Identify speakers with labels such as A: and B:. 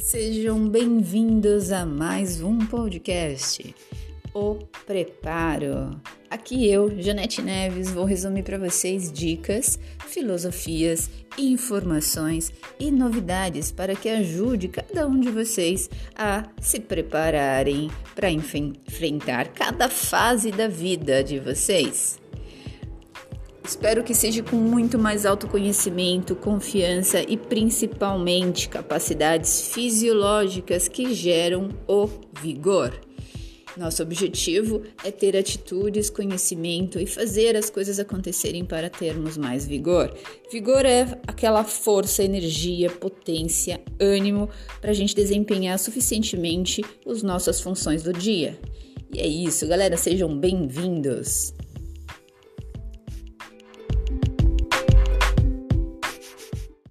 A: Sejam bem-vindos a mais um podcast. O Preparo. Aqui eu, Janete Neves, vou resumir para vocês dicas, filosofias, informações e novidades para que ajude cada um de vocês a se prepararem para enfrentar cada fase da vida de vocês. Espero que seja com muito mais autoconhecimento, confiança e principalmente capacidades fisiológicas que geram o vigor. Nosso objetivo é ter atitudes, conhecimento e fazer as coisas acontecerem para termos mais vigor. Vigor é aquela força, energia, potência, ânimo para a gente desempenhar suficientemente as nossas funções do dia. E é isso, galera, sejam bem-vindos!